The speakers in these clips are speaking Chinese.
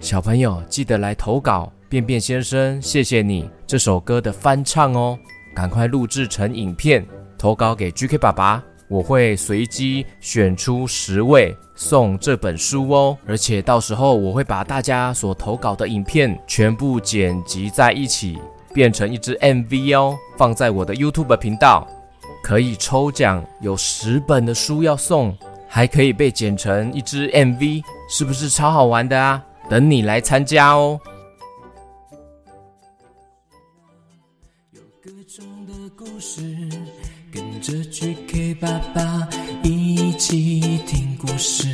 小朋友记得来投稿，便便先生，谢谢你这首歌的翻唱哦，赶快录制成影片投稿给 GK 爸爸，我会随机选出十位送这本书哦，而且到时候我会把大家所投稿的影片全部剪辑在一起，变成一支 MV 哦，放在我的 YouTube 频道，可以抽奖，有十本的书要送，还可以被剪成一支 MV，是不是超好玩的啊？等你来参加哦。有各种的故事，跟着 GK 爸爸一起听故事，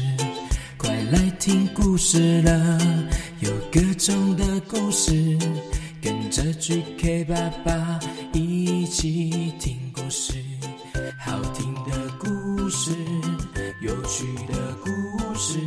快来听故事了。有各种的故事，跟着 GK 爸爸一起听故事，好听的故事，有趣的故事，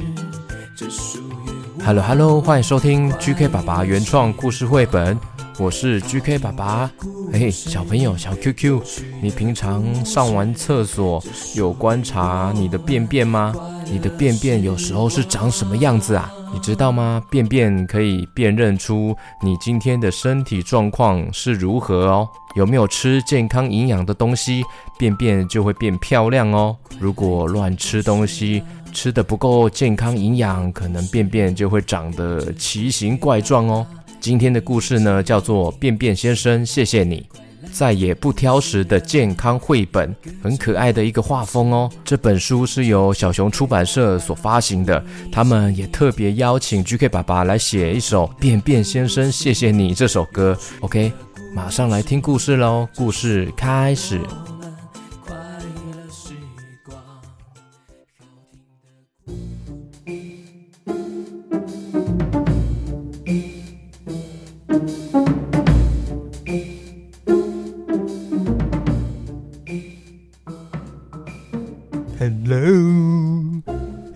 这属于我。Hello Hello，欢迎收听 GK 爸爸原创故事绘本。我是 GK 爸爸，嘿，小朋友小 QQ，你平常上完厕所有观察你的便便吗？你的便便有时候是长什么样子啊？你知道吗？便便可以辨认出你今天的身体状况是如何哦。有没有吃健康营养的东西，便便就会变漂亮哦。如果乱吃东西，吃得不够健康营养，可能便便就会长得奇形怪状哦。今天的故事呢，叫做《便便先生，谢谢你》，再也不挑食的健康绘本，很可爱的一个画风哦。这本书是由小熊出版社所发行的，他们也特别邀请 GK 爸爸来写一首《便便先生，谢谢你》这首歌。OK，马上来听故事喽，故事开始。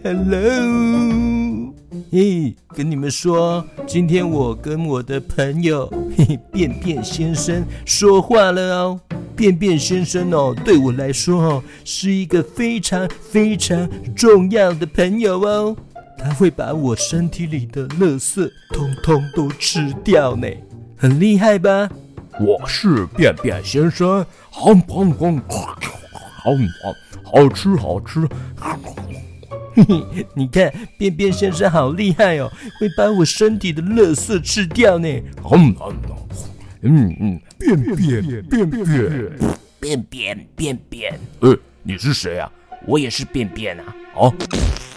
Hello，嘿，跟你们说，今天我跟我的朋友嘿便便先生说话了哦。便便先生哦，对我来说哦，是一个非常非常重要的朋友哦。他会把我身体里的垃圾通通都吃掉呢，很厉害吧？我是便便先生，好棒棒，好棒。好吃好吃，嘿嘿，你看便便先生好厉害哦，会把我身体的垃圾吃掉呢。嗯嗯嗯，便便便便便便便便。呃，你是谁啊？我也是便便啊。哦，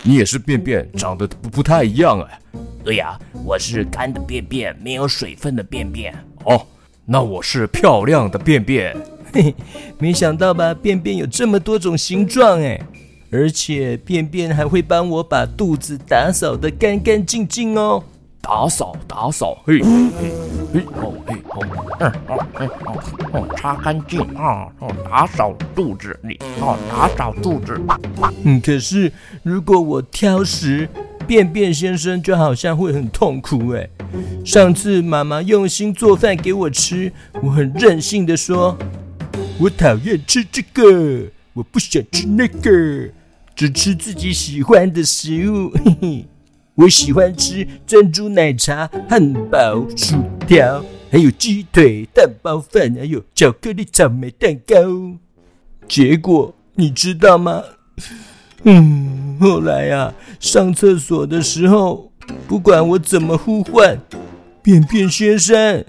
你也是便便，长得不不太一样哎。对呀，我是干的便便，没有水分的便便。哦，那我是漂亮的便便。嘿嘿，没想到吧？便便有这么多种形状哎，而且便便还会帮我把肚子打扫得干干净净哦。打扫打扫，嘿嘿嘿哦嘿哦，嗯哦嘿哦哦，擦干净啊哦，打扫肚子你哦，打扫肚子。嗯，可是如果我挑食，便便先生就好像会很痛苦哎。上次妈妈用心做饭给我吃，我很任性的说。我讨厌吃这个，我不想吃那个，只吃自己喜欢的食物。嘿嘿，我喜欢吃珍珠奶茶、汉堡、薯条，还有鸡腿、蛋包饭，还有巧克力草莓蛋糕。结果你知道吗？嗯，后来啊，上厕所的时候，不管我怎么呼唤，便便先生，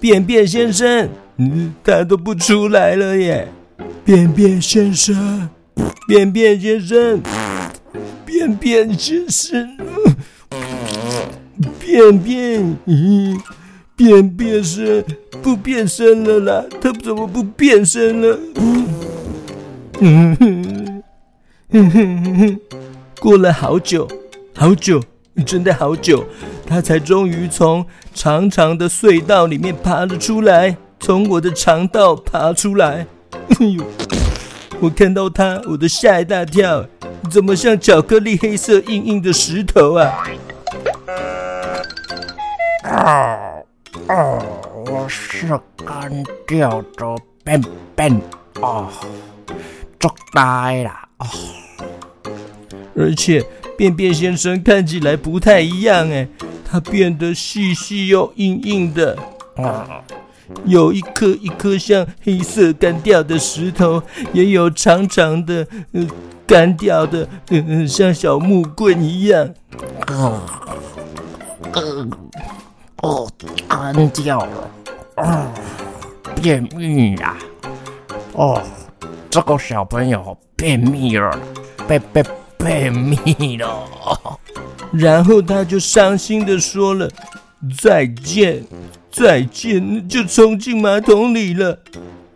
便便先生。嗯，他都不出来了耶！便便先生，便便先生，便便先生，便便，嗯，便便是不变身了啦？他怎么不变身了？嗯哼，嗯哼，过了好久，好久，真的好久，他才终于从长长的隧道里面爬了出来。从我的肠道爬出来，哎呦！我看到它，我都吓一大跳。怎么像巧克力黑色硬硬的石头啊？啊啊！我是干掉的便便啊，捉呆了啊！而且便便先生看起来不太一样哎，他变得细细又硬硬的，啊，有一颗一颗像黑色干掉的石头，也有长长的，嗯，干掉的，嗯，像小木棍一样。哦，哦，干掉了，啊，便秘呀，哦，这个小朋友便秘了，便便。便秘了，然后他就伤心的说了再见，再见，就冲进马桶里了。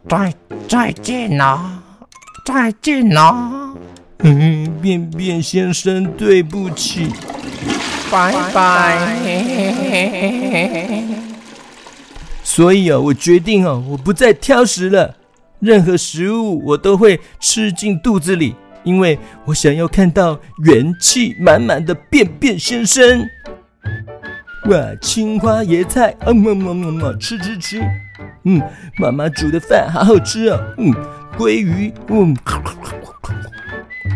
再再见呐，再见呐。嗯，便便先生，对不起，拜拜。所以啊，我决定啊，我不再挑食了，任何食物我都会吃进肚子里。因为我想要看到元气满满的便便先生。哇，青花椰菜，啊么么么么，吃吃吃。嗯，妈妈煮的饭好好吃啊。嗯，鲑鱼，嗯，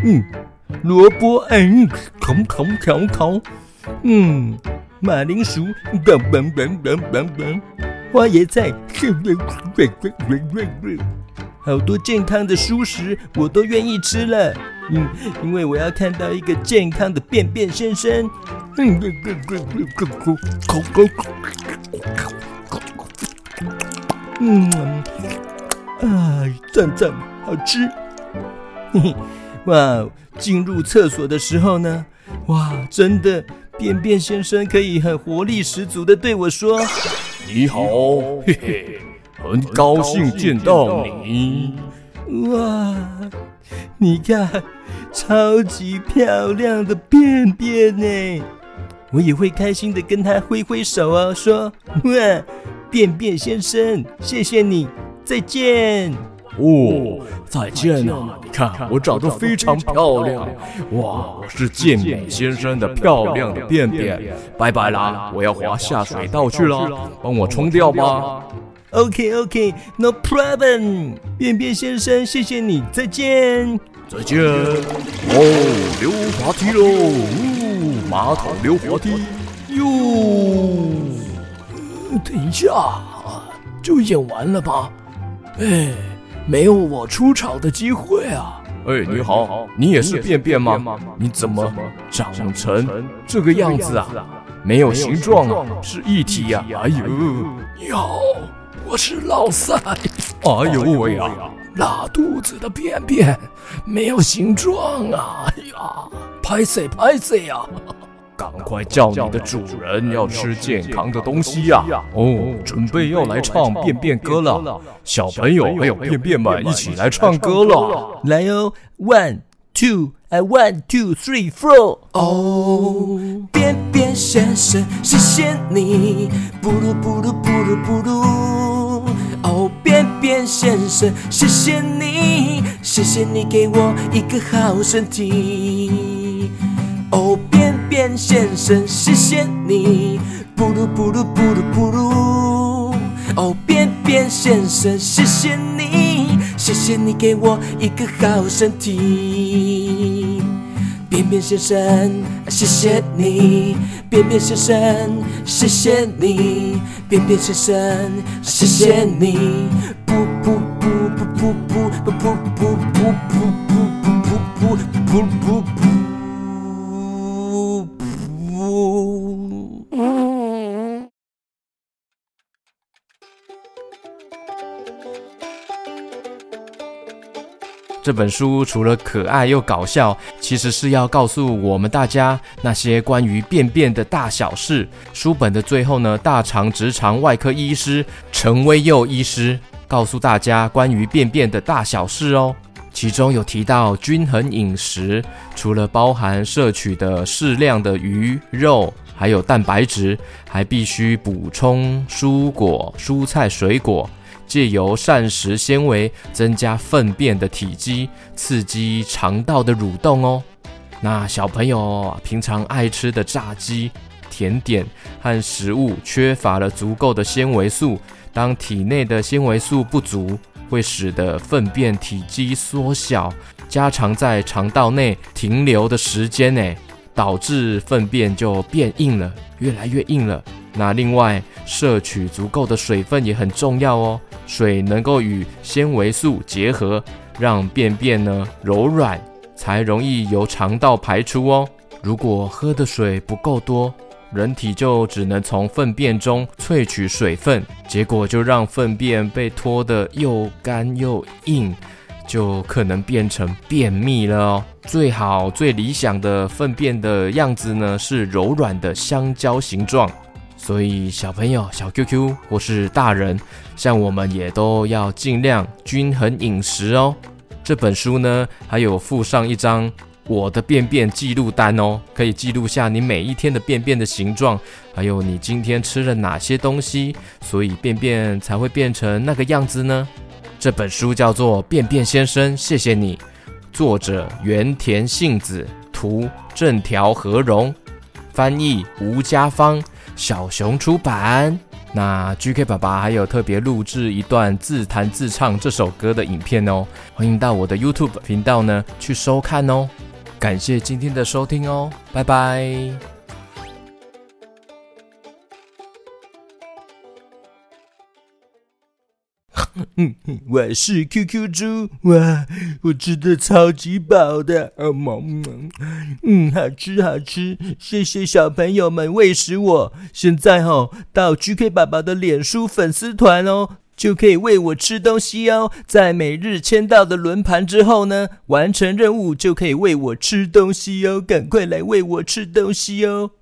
嗯，萝卜，嗯，烤烤烤烤。嗯，马铃薯，嘣嘣嘣嘣嘣嘣，花椰菜，好多健康的蔬食，我都愿意吃了。嗯，因为我要看到一个健康的便便先生。嗯，嗯，啊，赞赞，好吃。嘿嘿，哇，进入厕所的时候呢，哇，真的，便便先生可以很活力十足的对我说：“你好，嘿嘿。”很高兴见到你，哇！你看，超级漂亮的便便呢！我也会开心的跟他挥挥手哦，说：哇，便便先生，谢谢你，再见。哦，再见啊！你看我长得非常漂亮，哇！我是健美先生的漂亮的便便，拜拜啦！我要滑下水道去了，帮我冲掉吧。OK OK，No problem，便便先生，谢谢你，再见，再见。哦，溜滑梯喽，哦，马桶溜滑梯，哟。等一下，就演完了吧？哎，没有我出场的机会啊！哎，你好，你也是便便吗？你怎么长成这个样子啊？没有形状啊，是一体呀！哎呦，你好。我是老三，哎呦喂呀，拉肚子的便便没有形状啊！哎呀，拍谢拍谢呀！赶快叫你的主人要吃健康的东西呀！哦，准备要来唱便便歌了，小朋友还有便便们一起来唱歌了，来哦，one two，哎，one two three four，哦，便便先生，谢谢你，布鲁布鲁布鲁布鲁。便便先生，谢谢你，谢谢你给我一个好身体。哦，便便先生，谢谢你，噗噜噗噜噗噜噗噜。哦，便便先生，谢谢你，谢谢你给我一个好身体。便便先生，谢谢你，便便先生，谢谢你，便便先生，谢谢你，不不不不不不不不不不不不不不不不不不。这本书除了可爱又搞笑，其实是要告诉我们大家那些关于便便的大小事。书本的最后呢，大肠直肠外科医师陈威佑医师告诉大家关于便便的大小事哦。其中有提到均衡饮食，除了包含摄取的适量的鱼肉，还有蛋白质，还必须补充蔬果、蔬菜、水果。借由膳食纤维增加粪便的体积，刺激肠道的蠕动哦。那小朋友平常爱吃的炸鸡、甜点和食物缺乏了足够的纤维素，当体内的纤维素不足，会使得粪便体积缩小，加长在肠道内停留的时间呢。导致粪便就变硬了，越来越硬了。那另外，摄取足够的水分也很重要哦。水能够与纤维素结合，让便便呢柔软，才容易由肠道排出哦。如果喝的水不够多，人体就只能从粪便中萃取水分，结果就让粪便被拖得又干又硬。就可能变成便秘了哦。最好最理想的粪便的样子呢，是柔软的香蕉形状。所以小朋友、小 QQ 或是大人，像我们也都要尽量均衡饮食哦。这本书呢，还有附上一张我的便便记录单哦，可以记录下你每一天的便便的形状，还有你今天吃了哪些东西，所以便便才会变成那个样子呢？这本书叫做《便便先生，谢谢你》，作者原田幸子，图正条和荣，翻译吴家芳，小熊出版。那 GK 爸爸还有特别录制一段自弹自唱这首歌的影片哦，欢迎到我的 YouTube 频道呢去收看哦。感谢今天的收听哦，拜拜。嗯，我是 QQ 猪，哇，我吃的超级饱的，啊萌萌，嗯，好吃好吃，谢谢小朋友们喂食我。现在哦，到 GK 爸爸的脸书粉丝团哦，就可以喂我吃东西哦。在每日签到的轮盘之后呢，完成任务就可以喂我吃东西哦，赶快来喂我吃东西哦。